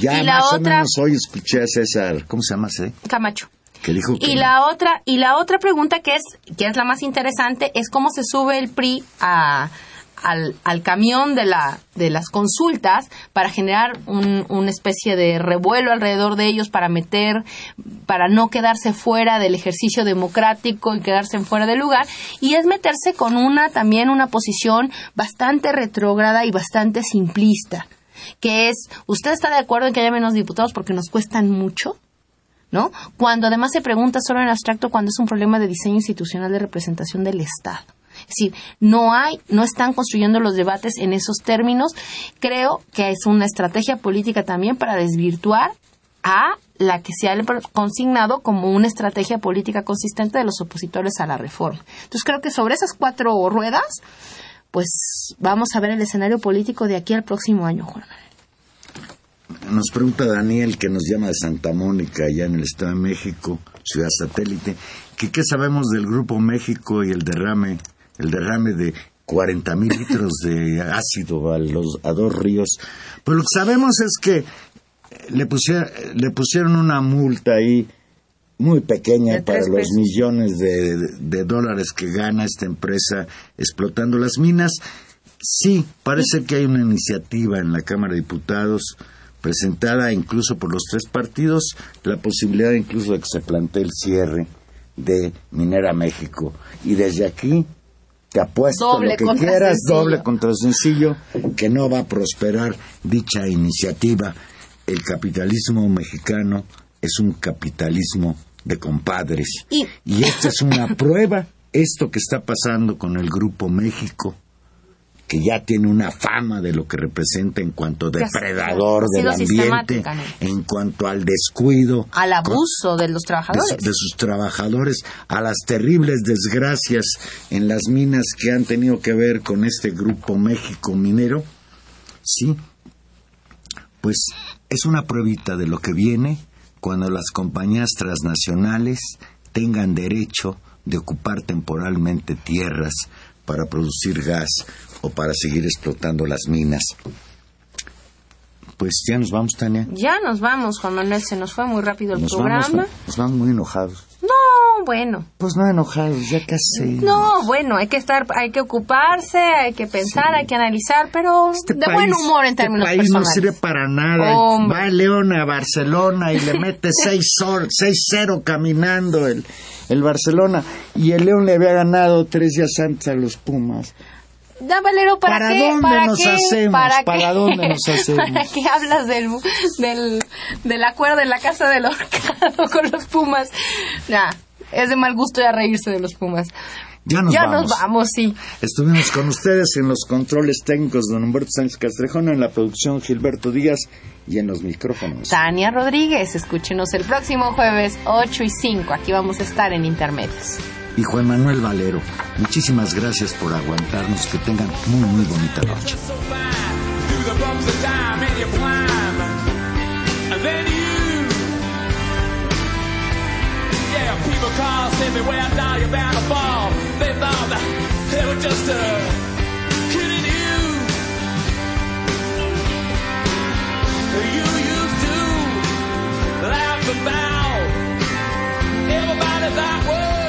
Ya más o menos hoy escuché a César, ¿cómo se llama ese? Camacho. Que dijo que y la otra y la otra pregunta que es que es la más interesante es cómo se sube el PRI a al, al camión de, la, de las consultas para generar un, una especie de revuelo alrededor de ellos para meter, para no quedarse fuera del ejercicio democrático y quedarse fuera del lugar, y es meterse con una también una posición bastante retrógrada y bastante simplista, que es, ¿usted está de acuerdo en que haya menos diputados porque nos cuestan mucho? ¿No? Cuando además se pregunta solo en abstracto cuando es un problema de diseño institucional de representación del Estado. Es decir, no hay, no están construyendo los debates en esos términos. Creo que es una estrategia política también para desvirtuar a la que se ha consignado como una estrategia política consistente de los opositores a la reforma. Entonces creo que sobre esas cuatro ruedas, pues vamos a ver el escenario político de aquí al próximo año, Juan. Nos pregunta Daniel, que nos llama de Santa Mónica, allá en el Estado de México, ciudad satélite, que qué sabemos del Grupo México y el derrame el derrame de 40 mil litros de ácido a, los, a dos ríos. Pero lo que sabemos es que le pusieron, le pusieron una multa ahí muy pequeña para los millones de, de, dólares que gana esta empresa explotando las minas. Sí, parece que hay una iniciativa en la Cámara de Diputados presentada incluso por los tres partidos, la posibilidad incluso de que se plantee el cierre de Minera México. Y desde aquí te apuesto lo que quieras, doble contra sencillo, que no va a prosperar dicha iniciativa. El capitalismo mexicano es un capitalismo de compadres. Y- y esta es una prueba, esto que está pasando con el Grupo México, que ya tiene una fama de lo que representa en cuanto a depredador del ambiente, en cuanto al descuido Al abuso de los de, trabajadores. de sus trabajadores, a las terribles desgracias en las minas que han tenido que ver con este Grupo México Minero, sí, pues es una pruebita de lo que viene cuando las compañías transnacionales tengan derecho de ocupar temporalmente tierras para producir gas o para seguir explotando las minas. Pues ya nos vamos, Tania. Ya nos vamos, Juan Manuel, se nos fue muy rápido el Nos programa. vamos, nos vamos muy enojados. No, bueno. Pues no enojados, ya casi. No, bueno, hay que estar, hay que ocuparse, hay que pensar, hay que analizar, pero Este de país- buen humor en términos este país no personales. sirve para nada. Hombre. Va León a Barcelona y le mete 6-0 caminando el, el Barcelona. Y el León le había ganado tres días antes a los Pumas. Ya, Valero, ¿para, ¿Para qué? dónde ¿Para nos qué? hacemos? ¿Para, ¿Para qué? dónde nos hacemos? ¿Para qué hablas del, del, del acuerdo en la casa del horcado con los Pumas? Nah, es de mal gusto ya reírse de los Pumas. Ya nos ya vamos. nos vamos, sí. Estuvimos con ustedes en los controles técnicos don Humberto Sánchez Castrejón, en la producción Gilberto Díaz y en los micrófonos. Tania Rodríguez, escúchenos el próximo jueves 8 y 5. Aquí vamos a estar en Intermedios. Y Juan Manuel Valero, muchísimas gracias por aguantarnos. Que tengan muy, muy bonita noche. lost everywhere. Now you're bound to fall. They thought that they were just a kidding you. You used to laugh about everybody that was.